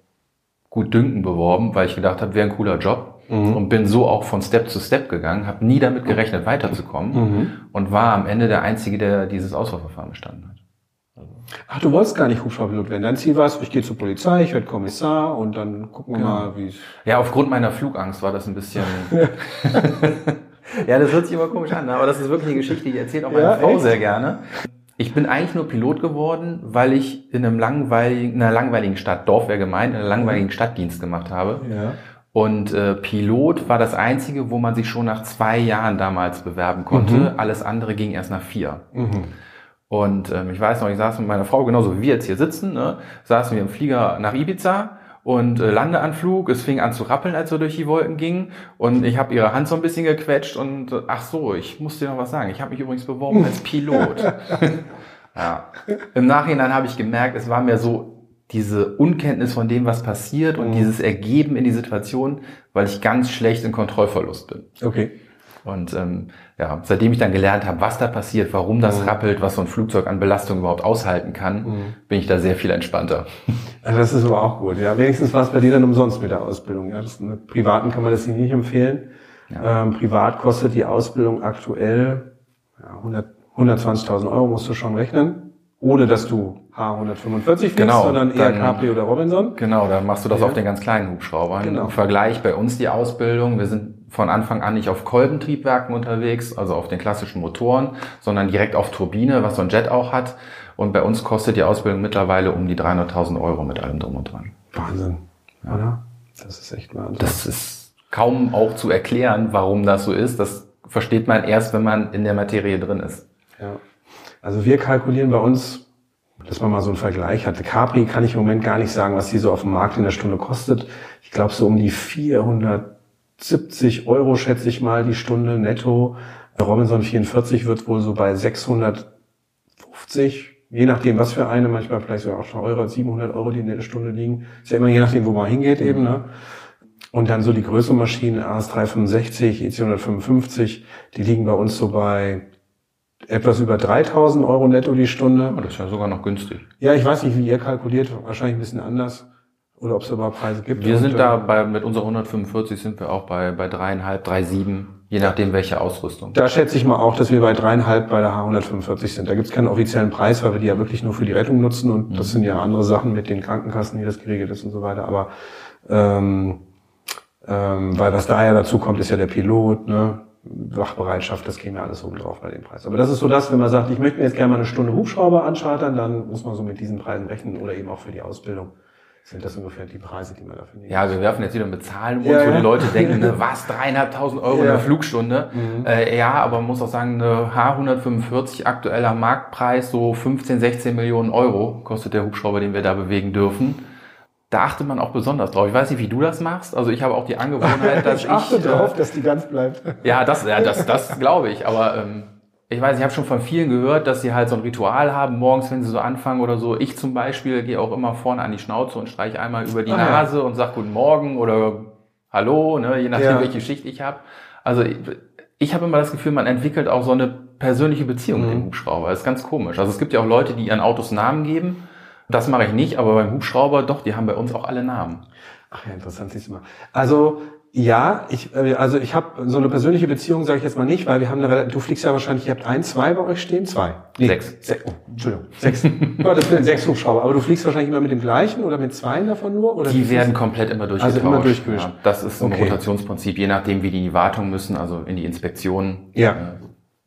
gut Dünken beworben, weil ich gedacht habe, wäre ein cooler Job mhm. und bin so auch von Step zu Step gegangen, habe nie damit gerechnet, weiterzukommen mhm. und war am Ende der Einzige, der dieses Auswahlverfahren bestanden hat. Ach, du wolltest gar nicht Hubschrauberpilot werden. Dein Ziel war es, ich gehe zur Polizei, ich werde Kommissar und dann gucken wir genau. mal, wie es... Ja, aufgrund meiner Flugangst war das ein bisschen... ja, das hört sich immer komisch an, aber das ist wirklich eine Geschichte, die erzählt auch meine ja, Frau echt? sehr gerne. Ich bin eigentlich nur Pilot geworden, weil ich in einem langweiligen, in einer langweiligen Stadt, Dorf wäre gemeint, in einer langweiligen Stadtdienst gemacht habe. Ja. Und äh, Pilot war das einzige, wo man sich schon nach zwei Jahren damals bewerben konnte. Mhm. Alles andere ging erst nach vier. Mhm. Und ähm, ich weiß noch, ich saß mit meiner Frau, genauso wie wir jetzt hier sitzen, ne, saßen wir im Flieger nach Ibiza und äh, Landeanflug. Es fing an zu rappeln, als wir durch die Wolken gingen. Und ich habe ihre Hand so ein bisschen gequetscht und äh, ach so, ich muss dir noch was sagen. Ich habe mich übrigens beworben als Pilot. Ja. Im Nachhinein habe ich gemerkt, es war mir so diese Unkenntnis von dem, was passiert und Mhm. dieses Ergeben in die Situation, weil ich ganz schlecht in Kontrollverlust bin. Okay. Und ähm, ja, seitdem ich dann gelernt habe, was da passiert, warum das Mhm. rappelt, was so ein Flugzeug an Belastung überhaupt aushalten kann, Mhm. bin ich da sehr viel entspannter. Also das ist aber auch gut. Ja, wenigstens war es bei dir dann umsonst mit der Ausbildung. Ja, das, mit Privaten kann man das nicht empfehlen. Ähm, privat kostet die Ausbildung aktuell ja, 100 120.000 Euro musst du schon rechnen, ohne dass du H145 fliegst, Genau, sondern eher dann- Capri oder Robinson. Genau, da machst du das Ja. auf den ganz kleinen Hubschraubern. Genau. Im Vergleich bei uns die Ausbildung, wir sind von Anfang an nicht auf Kolbentriebwerken unterwegs, also auf den klassischen Motoren, sondern direkt auf Turbine, was so ein Jet auch hat. Und bei uns kostet die Ausbildung mittlerweile um die 300.000 Euro mit allem drum und dran. Wahnsinn, oder? Das ist echt Wahnsinn. Das ist kaum auch zu erklären, warum das so ist. Das versteht man erst, wenn man in der Materie drin ist. Ja. Also wir kalkulieren bei uns, dass man mal so einen Vergleich hatte. Capri kann ich im Moment gar nicht sagen, was die so auf dem Markt in der Stunde kostet. Ich glaube so um die 470 Euro schätze ich mal die Stunde netto. Robinson 44 wird wohl so bei 650, je nachdem was für eine, manchmal vielleicht sogar auch schon Euro, 700 Euro, die in der Stunde liegen. Ist ja immer je nachdem, wo man hingeht eben. Ne? Und dann so die größeren Maschinen, AS365, EC155, die liegen bei uns so bei etwas über 3000 Euro netto die Stunde. Oh, das ist ja sogar noch günstig. Ja, ich weiß nicht, wie ihr kalkuliert, wahrscheinlich ein bisschen anders. Oder ob es überhaupt Preise gibt. Wir sind da bei, mit unserer 145 sind wir auch bei, bei dreieinhalb, drei sieben, je nachdem welche Ausrüstung. Da schätze ich mal auch, dass wir bei dreieinhalb bei der H145 sind. Da gibt es keinen offiziellen Preis, weil wir die ja wirklich nur für die Rettung nutzen und das sind ja andere Sachen mit den Krankenkassen, wie das geregelt ist und so weiter. Aber ähm, ähm, weil was da ja dazu kommt, ist ja der Pilot, ne? Wachbereitschaft, das käme ja alles oben drauf bei dem Preis. Aber das ist so das, wenn man sagt, ich möchte mir jetzt gerne mal eine Stunde Hubschrauber anschartern, dann muss man so mit diesen Preisen rechnen oder eben auch für die Ausbildung. Sind das ungefähr die Preise, die man dafür nimmt? Ja, wir werfen jetzt wieder mit Zahlen um Ja, wo die Leute denken, ne, was, dreieinhalbtausend Euro Ja. eine Flugstunde? Mhm. Äh, ja, aber man muss auch sagen, eine H145 aktueller Marktpreis so 15, 16 Millionen Euro kostet der Hubschrauber, den wir da bewegen dürfen. Da achtet man auch besonders drauf. Ich weiß nicht, wie du das machst. Also ich habe auch die Angewohnheit, dass ich achte ich, drauf, äh, dass die ganz bleibt. ja, das, ja, das, das glaube ich. Aber ähm, ich weiß, ich habe schon von vielen gehört, dass sie halt so ein Ritual haben, morgens, wenn sie so anfangen oder so. Ich zum Beispiel gehe auch immer vorne an die Schnauze und streiche einmal über die Ah, ja. Nase und sag Guten Morgen oder Hallo, ne, je nachdem, Ja. welche Schicht ich habe. Also ich, ich habe immer das Gefühl, man entwickelt auch so eine persönliche Beziehung mit Mhm. dem Hubschrauber. Das ist ganz komisch. Also es gibt ja auch Leute, die ihren Autos Namen geben. Das mache ich nicht, aber beim Hubschrauber doch, die haben bei uns auch alle Namen. Ach ja, interessant, siehst du mal. Also ja, ich äh, also ich habe so eine persönliche Beziehung, sage ich jetzt mal nicht, weil wir haben eine, du fliegst ja wahrscheinlich, ihr habt ein, zwei bei euch stehen, zwei, Sechs. Se oh, Entschuldigung, sechs. ja, das sind sechs Hubschrauber. Aber du fliegst wahrscheinlich immer mit dem gleichen oder mit zweien davon nur? Oder Die werden komplett immer durchgetauscht. Also immer durchgemischt. Ja, das ist ein Okay. Rotationsprinzip, je nachdem, wie die in die Wartung müssen, also in die Inspektion. Ja. Äh,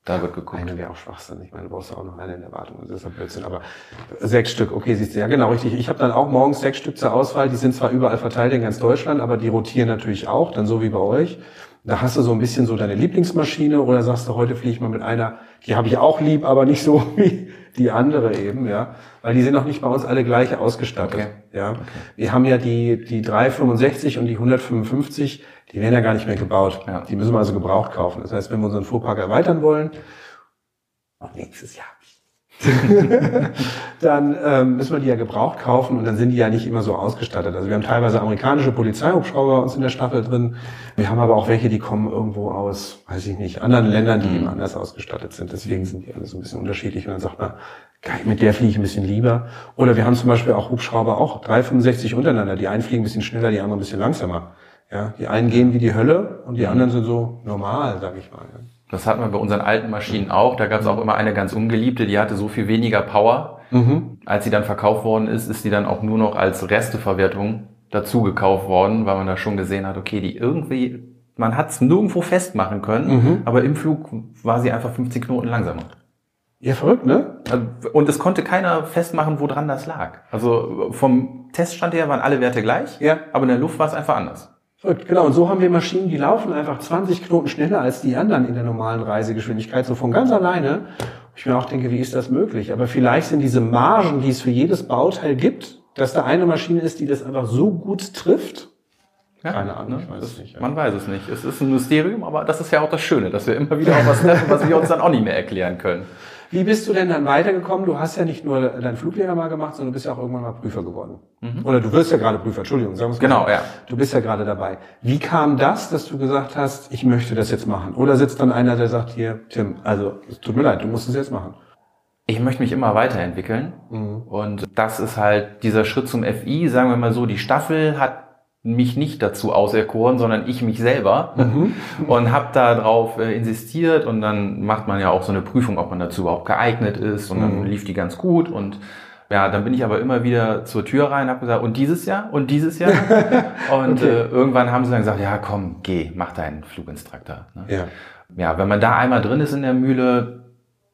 Da wird geguckt. Eine wäre auch Schwachsinn. Ich meine, du brauchst ja auch noch eine in der Wartung. Das ist ja Blödsinn. Aber sechs Stück, okay, siehst du. Ja, genau, richtig. Ich habe dann auch morgens sechs Stück zur Auswahl. Die sind zwar überall verteilt in ganz Deutschland, aber die rotieren natürlich auch, dann so wie bei euch. Da hast du so ein bisschen so deine Lieblingsmaschine oder sagst du, heute fliege ich mal mit einer, die habe ich auch lieb, aber nicht so wie die andere eben, ja. Weil die sind noch nicht bei uns alle gleich ausgestattet. Okay. Ja. Wir haben ja die, die 365 und die 155, die werden ja gar nicht mehr gebaut. Ja. Die müssen wir also gebraucht kaufen. Das heißt, wenn wir unseren Fuhrpark erweitern wollen, nächstes Jahr, dann ähm, müssen wir die ja gebraucht kaufen und dann sind die ja nicht immer so ausgestattet. Also wir haben teilweise amerikanische Polizeihubschrauber bei uns in der Staffel drin. Wir haben aber auch welche, die kommen irgendwo aus, weiß ich nicht, anderen Ländern, die eben anders ausgestattet sind. Deswegen sind die alle so ein bisschen unterschiedlich. Und dann sagt man, geil, mit der fliege ich ein bisschen lieber. Oder wir haben zum Beispiel auch Hubschrauber, auch 365 untereinander. Die einen fliegen ein bisschen schneller, die anderen ein bisschen langsamer. Ja, die einen gehen wie die Hölle und die anderen sind so normal, sag ich mal. Das hatten wir bei unseren alten Maschinen auch. Da gab es auch immer eine ganz ungeliebte, die hatte so viel weniger Power. Mhm. Als sie dann verkauft worden ist, ist sie dann auch nur noch als Resteverwertung dazu gekauft worden, weil man da schon gesehen hat, okay, die irgendwie, man hat es nirgendwo festmachen können, Mhm. aber im Flug war sie einfach 15 Knoten langsamer. Ja, verrückt, ne? Also, Und es konnte keiner festmachen, woran das lag. Also vom Teststand her waren alle Werte gleich, Ja. aber in der Luft war es einfach anders. Verrückt, genau. Und so haben wir Maschinen, die laufen einfach 20 Knoten schneller als die anderen in der normalen Reisegeschwindigkeit, so von ganz alleine. Ich mir auch denke, wie ist das möglich? Aber vielleicht sind diese Margen, die es für jedes Bauteil gibt, dass da eine Maschine ist, die das einfach so gut trifft. Ja, Keine Ahnung, ne? ich weiß das, es nicht, ja. Man weiß es nicht. Es ist ein Mysterium, aber das ist ja auch das Schöne, dass wir immer wieder auch was treffen, was wir uns dann auch nicht mehr erklären können. Wie bist du denn dann weitergekommen? Du hast ja nicht nur deinen Fluglehrer mal gemacht, sondern du bist ja auch irgendwann mal Prüfer geworden. Mhm. Oder du wirst ja gerade Prüfer, Entschuldigung, sagen wir Genau, ja. Du bist ja gerade dabei. Wie kam das, dass du gesagt hast, ich möchte das jetzt machen? Oder sitzt dann einer, der sagt, hier, Tim, also es tut mir leid, du musst es jetzt machen? Ich möchte mich immer weiterentwickeln. Mhm. Und das ist halt dieser Schritt zum FI, sagen wir mal so, die Staffel hat mich nicht dazu auserkoren, sondern ich mich selber mhm. und habe darauf äh, insistiert und dann macht man ja auch so eine Prüfung, ob man dazu überhaupt geeignet ist und dann mhm. lief die ganz gut und ja, dann bin ich aber immer wieder zur Tür rein, habe gesagt, und dieses Jahr und dieses Jahr und okay. äh, irgendwann haben sie dann gesagt, ja komm, geh, mach deinen Fluginstruktor. Ne? Ja. ja, wenn man da einmal drin ist in der Mühle,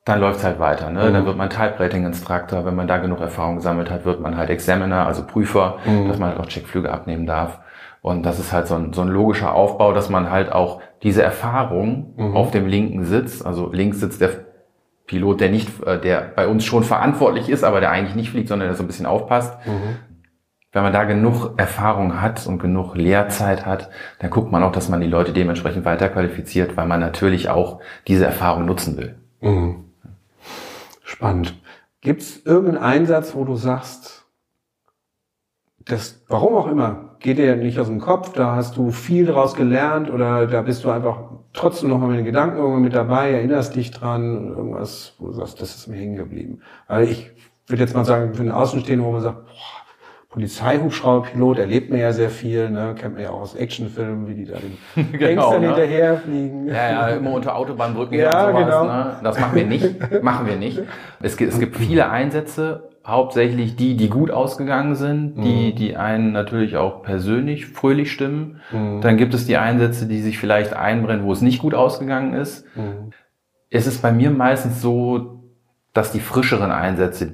dann läuft's halt weiter. Ne? Mhm. Dann wird man Type-Rating-Instructor. Wenn man da genug Erfahrung gesammelt hat, wird man halt Examiner, also Prüfer, mhm. dass man halt auch Checkflüge abnehmen darf. Und das ist halt so ein, so ein logischer Aufbau, dass man halt auch diese Erfahrung mhm. auf dem linken Sitz, also links sitzt der Pilot, der nicht, äh, der bei uns schon verantwortlich ist, aber der eigentlich nicht fliegt, sondern der so ein bisschen aufpasst. Mhm. Wenn man da genug Erfahrung hat und genug Lehrzeit hat, dann guckt man auch, dass man die Leute dementsprechend weiterqualifiziert, weil man natürlich auch diese Erfahrung nutzen will. Mhm. Spannend. Gibt es irgendeinen Einsatz, wo du sagst, das, warum auch immer, geht dir nicht aus dem Kopf, da hast du viel daraus gelernt oder da bist du einfach trotzdem noch mal mit den Gedanken irgendwann mit dabei, erinnerst dich dran, irgendwas, wo du sagst, das ist mir hängen geblieben. Weil ich würde jetzt mal sagen, für einen Außenstehenden, wo man sagt, boah, Polizeihubschrauberpilot erlebt man ja sehr viel, ne? kennt man ja auch aus Actionfilmen, wie die da den genau, Gangstern ne? hinterherfliegen. Ja, ja, immer unter Autobahnbrücken ja, und sowas. Genau. Ne? Das machen wir nicht, machen wir nicht. Es gibt, es gibt viele Einsätze, hauptsächlich die, die gut ausgegangen sind, die, mhm. die einen natürlich auch persönlich fröhlich stimmen. Mhm. Dann gibt es die Einsätze, die sich vielleicht einbrennen, wo es nicht gut ausgegangen ist. Mhm. Es ist bei mir meistens so, dass die frischeren Einsätze,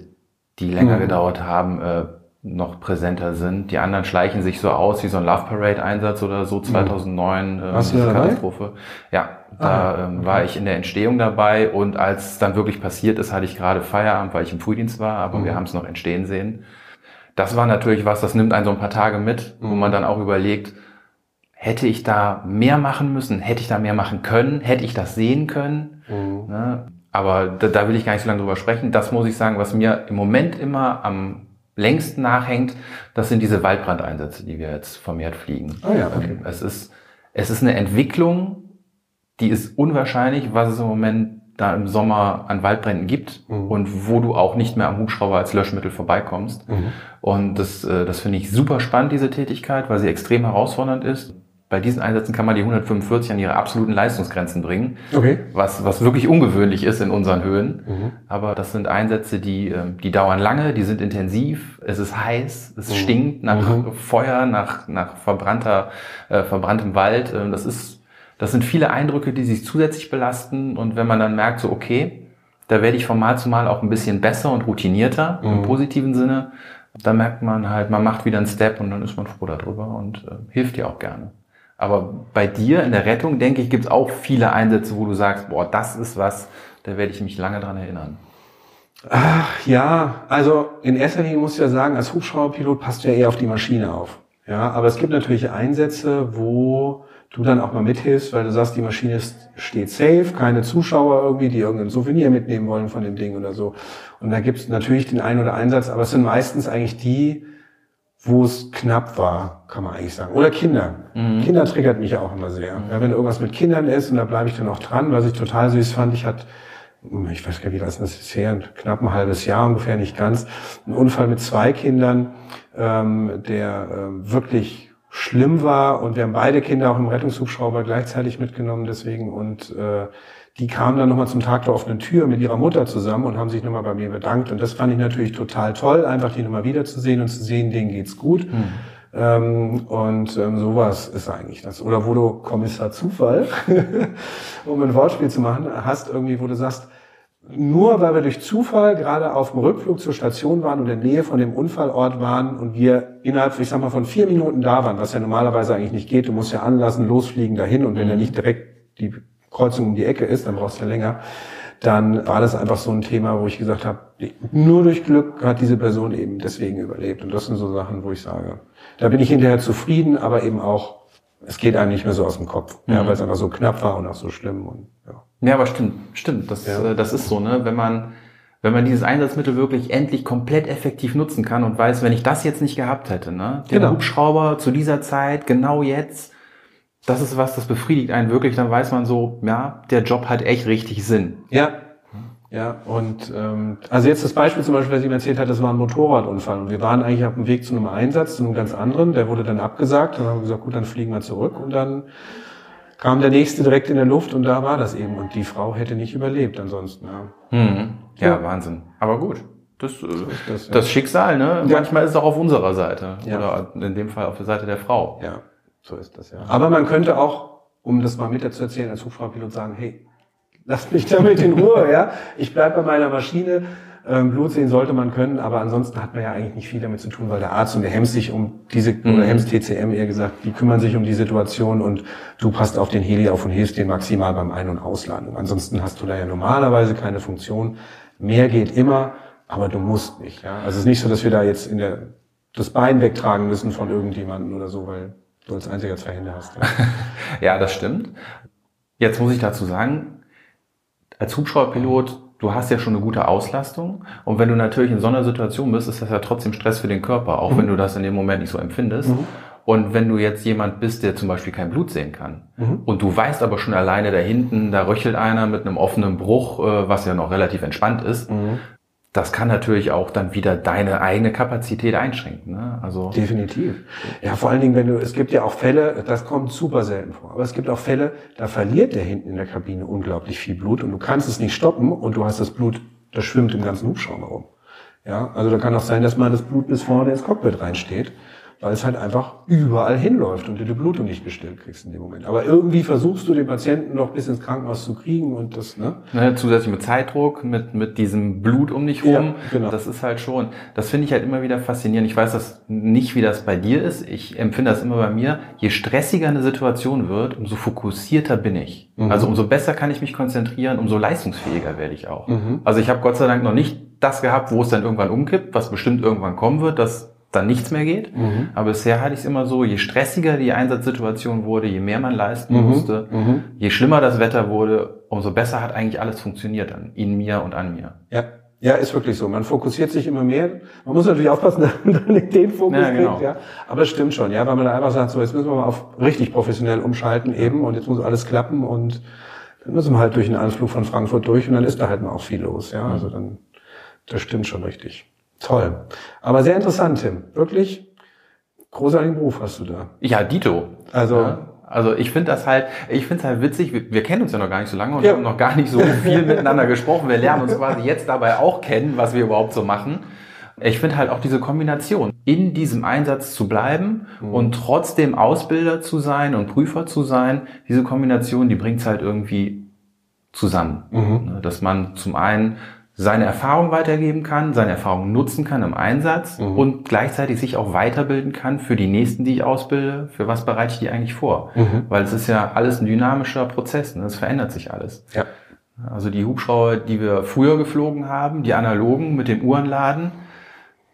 die länger mhm. gedauert haben, äh, noch präsenter sind. Die anderen schleichen sich so aus wie so ein Love Parade Einsatz oder so 2009 mhm. äh, diese Katastrophe. Ja, da ah, ähm, war ich in der Entstehung dabei und als es dann wirklich passiert ist, hatte ich gerade Feierabend, weil ich im Frühdienst war, aber mhm. wir haben es noch entstehen sehen. Das war natürlich was, das nimmt einen so ein paar Tage mit, mhm. wo man dann auch überlegt, hätte ich da mehr machen müssen, hätte ich da mehr machen können, hätte ich das sehen können. Mhm. Ne? Aber da, da will ich gar nicht so lange drüber sprechen. Das muss ich sagen, was mir im Moment immer am längst nachhängt, das sind diese Waldbrandeinsätze, die wir jetzt vermehrt fliegen. Ah ja, okay. Ähm, es ist, es ist eine Entwicklung, die ist unwahrscheinlich, was es im Moment da im Sommer an Waldbränden gibt mhm. und wo du auch nicht mehr am Hubschrauber als Löschmittel vorbeikommst. Mhm. Und das, äh, das finde ich super spannend, diese Tätigkeit, weil sie extrem herausfordernd ist bei diesen Einsätzen kann man die 145 an ihre absoluten Leistungsgrenzen bringen, okay. was, was wirklich ungewöhnlich ist in unseren Höhen. Mhm. Aber das sind Einsätze, die, ähm, die dauern lange, die sind intensiv, es ist heiß, es mhm. stinkt nach mhm. Feuer, nach, nach verbrannter, äh, verbranntem Wald. Ähm, das ist, das sind viele Eindrücke, die sich zusätzlich belasten. Und wenn man dann merkt, so, okay, da werde ich von Mal zu Mal auch ein bisschen besser und routinierter im mhm. positiven Sinne, dann merkt man halt, man macht wieder einen Step und dann ist man froh darüber und äh, hilft dir auch gerne. Aber bei dir in der Rettung, denke ich, gibt es auch viele Einsätze, wo du sagst, boah, das ist was, da werde ich mich lange dran erinnern. Ach, ja, also in erster Linie muss ich ja sagen, als Hubschrauberpilot passt du ja eher auf die Maschine auf. Ja, aber es gibt natürlich Einsätze, wo du dann auch mal mithilfst, weil du sagst, die Maschine ist, steht safe, keine Zuschauer irgendwie, die irgendein Souvenir mitnehmen wollen von dem Ding oder so. Und da gibt es natürlich den einen oder Einsatz, aber es sind meistens eigentlich die, wo es knapp war, kann man eigentlich sagen. Oder Kinder. Mhm. Kinder triggert mich auch immer sehr. Ja, wenn irgendwas mit Kindern ist und da bleibe ich dann auch dran, was ich total süß fand, ich hatte ich weiß gar nicht, wie das ist her, knapp ein halbes Jahr ungefähr, nicht ganz, ein Unfall mit zwei Kindern, ähm, der äh, wirklich schlimm war und wir haben beide Kinder auch im Rettungshubschrauber gleichzeitig mitgenommen deswegen und äh, die kamen dann nochmal zum Tag der offenen Tür mit ihrer Mutter zusammen und haben sich nochmal bei mir bedankt. Und das fand ich natürlich total toll, einfach die nochmal wiederzusehen und zu sehen, denen geht's gut. Mhm. Ähm, und ähm, sowas ist eigentlich das. Oder wo du Kommissar Zufall, um ein Wortspiel zu machen, hast irgendwie, wo du sagst, nur weil wir durch Zufall gerade auf dem Rückflug zur Station waren und in der Nähe von dem Unfallort waren und wir innerhalb, ich sag mal, von vier Minuten da waren, was ja normalerweise eigentlich nicht geht, du musst ja anlassen, losfliegen dahin und wenn mhm. nicht direkt die Kreuzung um die Ecke ist, dann brauchst du ja länger, dann war das einfach so ein Thema, wo ich gesagt habe, nur durch Glück hat diese Person eben deswegen überlebt. Und das sind so Sachen, wo ich sage, da bin ich hinterher zufrieden, aber eben auch, es geht einem nicht mehr so aus dem Kopf, mhm. ja, weil es einfach so knapp war und auch so schlimm und ja. Ja, aber stimmt, stimmt. Das, Ja. äh, das ist so, ne? Wenn man, wenn man dieses Einsatzmittel wirklich endlich komplett effektiv nutzen kann und weiß, wenn ich das jetzt nicht gehabt hätte, ne? Den Genau. Hubschrauber zu dieser Zeit, genau jetzt, das ist was, das befriedigt einen wirklich, dann weiß man so, ja, der Job hat echt richtig Sinn. Ja. Ja, und ähm, also jetzt das Beispiel zum Beispiel, das ich ihm erzählt hat, das war ein Motorradunfall. Und wir waren eigentlich auf dem Weg zu einem Einsatz, zu einem ganz anderen. Der wurde dann abgesagt. Dann haben wir gesagt, gut, dann fliegen wir zurück. Und dann kam der nächste direkt in der Luft und da war das eben. Und die Frau hätte nicht überlebt ansonsten. Ja. Mhm. Ja, Ja. Wahnsinn. Aber gut. Das, äh, das, das, ja. Schicksal, ne? Manchmal ist es auch auf unserer Seite. Ja. Oder in dem Fall auf der Seite der Frau. Ja, so ist das ja. Aber man könnte auch, um das mal mit zu erzählen, als Hubschrauberpilot sagen, hey, lasst mich damit in Ruhe, ja. Ich bleib bei meiner Maschine. Ähm, Blut sehen sollte man können, aber ansonsten hat man ja eigentlich nicht viel damit zu tun, weil der Arzt und der HEMS sich um diese, oder HEMS TCM eher gesagt, die kümmern sich um die Situation und du passt auf den Heli auf und hilfst den maximal beim Ein- und Ausladen. Ansonsten hast du da ja normalerweise keine Funktion. Mehr geht immer, aber du musst nicht, ja. Also es ist nicht so, dass wir da jetzt in der, das Bein wegtragen müssen von irgendjemandem oder so, weil du als einziger zwei Hände hast. Ja. Ja, das stimmt. Jetzt muss ich dazu sagen, als Hubschrauberpilot, du hast ja schon eine gute Auslastung. Und wenn du natürlich in so einer Situation bist, ist das ja trotzdem Stress für den Körper, auch wenn du das in dem Moment nicht so empfindest. Und wenn du jetzt jemand bist, der zum Beispiel kein Blut sehen kann, und du weißt aber schon alleine da hinten, da röchelt einer mit einem offenen Bruch, äh, was ja noch relativ entspannt ist, das kann natürlich auch dann wieder deine eigene Kapazität einschränken. Ne? Also Definitiv. Ja, vor allen Dingen, wenn du, es gibt ja auch Fälle, das kommt super selten vor, aber es gibt auch Fälle, da verliert der hinten in der Kabine unglaublich viel Blut und du kannst es nicht stoppen und du hast das Blut, das schwimmt im ganzen Hubschrauber rum. Ja, also da kann auch sein, dass mal das Blut bis vorne ins Cockpit reinsteht, weil es halt einfach überall hinläuft und du die Blutung nicht gestillt kriegst in dem Moment. Aber irgendwie versuchst du den Patienten noch bis ins Krankenhaus zu kriegen und das, ne? Ne, zusätzlich mit Zeitdruck, mit, mit diesem Blut um dich Ja, rum. genau. Das ist halt schon, das finde ich halt immer wieder faszinierend. Ich weiß das nicht, wie das bei dir ist. Ich empfinde das immer bei mir. Je stressiger eine Situation wird, umso fokussierter bin ich. Mhm. Also umso besser kann ich mich konzentrieren, umso leistungsfähiger werde ich auch. Mhm. Also ich habe Gott sei Dank noch nicht das gehabt, wo es dann irgendwann umkippt, was bestimmt irgendwann kommen wird, dass dann nichts mehr geht. Mhm. Aber bisher hatte ich es immer so, je stressiger die Einsatzsituation wurde, je mehr man leisten Mhm. musste, Mhm. je schlimmer das Wetter wurde, umso besser hat eigentlich alles funktioniert an in mir und an mir. Ja. Ja, ist wirklich so. Man fokussiert sich immer mehr. Man muss natürlich aufpassen, dass man nicht den Fokus Ja, genau. kriegt, ja. Aber es stimmt schon, ja, weil man dann einfach sagt, so, jetzt müssen wir mal auf richtig professionell umschalten eben und jetzt muss alles klappen und dann müssen wir halt durch den Anflug von Frankfurt durch und dann ist da halt mal auch viel los, ja. Also dann, das stimmt schon richtig. Toll. Aber sehr interessant, Tim. Wirklich großartigen Beruf hast du da. Ja, Dito. Also, Ja. Also ich finde das halt, ich finde es halt witzig, wir, wir kennen uns ja noch gar nicht so lange und Ja. haben noch gar nicht so viel miteinander gesprochen. Wir lernen uns quasi jetzt dabei auch kennen, was wir überhaupt so machen. Ich finde halt auch diese Kombination, in diesem Einsatz zu bleiben und trotzdem Ausbilder zu sein und Prüfer zu sein, diese Kombination, die bringt es halt irgendwie zusammen. Ne, Dass man zum einen seine Erfahrung weitergeben kann, seine Erfahrung nutzen kann im Einsatz und gleichzeitig sich auch weiterbilden kann für die nächsten, die ich ausbilde. Für was bereite ich die eigentlich vor? Weil es ist ja alles ein dynamischer Prozess, ne? es verändert sich alles. ja. Also die Hubschrauber, die wir früher geflogen haben, die analogen mit dem Uhrenladen,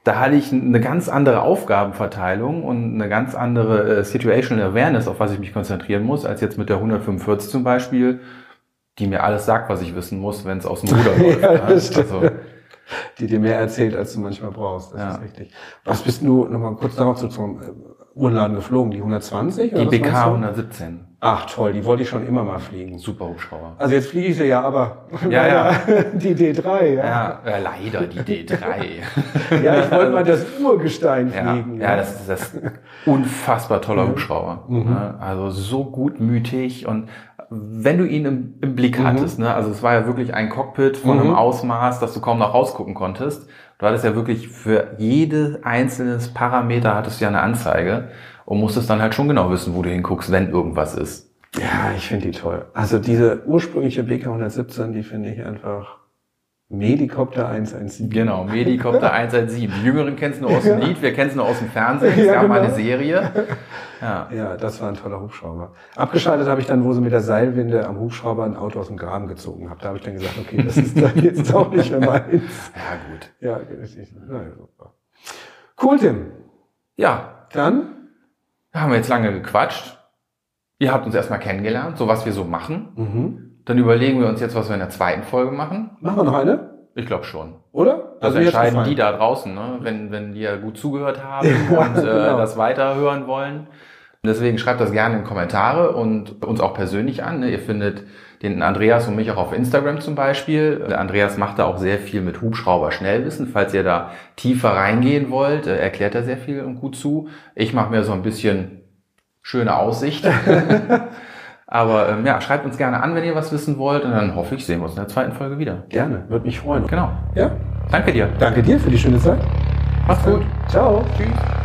da hatte ich eine ganz andere Aufgabenverteilung und eine ganz andere äh, Situational Awareness, auf was ich mich konzentrieren muss, als jetzt mit der 145 zum Beispiel, die mir alles sagt, was ich wissen muss, wenn es aus dem Ruder läuft. Ja, ne? das also, Die dir mehr erzählt, als du manchmal brauchst. Das Ja. ist richtig. Was bist du, nochmal kurz darauf zu zum Uhrenladen geflogen? Die 120? die BK meinst du? 117, Ach toll, die wollte ich schon immer mal fliegen. super Hubschrauber. Also jetzt fliege ich sie ja, aber Ja, ja. die D3, ja. Ja, äh, leider die D3. Ja, ich wollte mal das Urgestein Ja, fliegen. ja, das ist das ist ein unfassbar toller Hubschrauber. Mhm. Ne? Also so gutmütig und wenn du ihn im, im Blick Mhm. hattest, ne? also es war ja wirklich ein Cockpit von einem Ausmaß, dass du kaum noch rausgucken konntest. Du hattest ja wirklich für jede einzelnes Parameter hattest du ja eine Anzeige und musstest dann halt schon genau wissen, wo du hinguckst, wenn irgendwas ist. Ja, ich finde die toll. Also diese ursprüngliche BK 117, die finde ich einfach Medikopter 117. Genau, Medikopter 117. Die Jüngeren kennen es nur aus dem Lied, wir kennen es nur aus dem Fernsehen. Es Ja, gab mal genau. eine Serie. Ja. Ja, das war ein toller Hubschrauber. Abgeschaltet habe ich dann, wo sie mit der Seilwinde am Hubschrauber ein Auto aus dem Graben gezogen haben. Da habe ich dann gesagt, okay, das ist dann jetzt auch nicht mehr meins. ja, gut. Ja, richtig. Na ja, super. Cool, Tim. Ja, Dann, Da haben wir jetzt lange gequatscht. Ihr habt uns erstmal kennengelernt, so was wir so machen. mhm. Dann überlegen wir uns jetzt, was wir in der zweiten Folge machen. Machen wir noch eine? Ich glaube schon. Oder? Das Also entscheiden die da draußen, ne? wenn, wenn die ja gut zugehört haben und äh, genau. das weiterhören wollen. Deswegen schreibt das gerne in Kommentare und uns auch persönlich an. Ne? Ihr findet den Andreas und mich auch auf Instagram zum Beispiel. Der Andreas macht da auch sehr viel mit Hubschrauber Schnellwissen. Falls ihr da tiefer reingehen wollt, äh, erklärt er sehr viel und gut zu. Ich mache mir so ein bisschen schöne Aussicht. Aber ähm, ja, schreibt uns gerne an, wenn ihr was wissen wollt. Und dann hoffe ich, sehen wir uns in der zweiten Folge wieder. Gerne, würde mich freuen. Genau. Ja, Danke dir. danke dir für die schöne Zeit. Mach's gut. Ciao. Tschüss.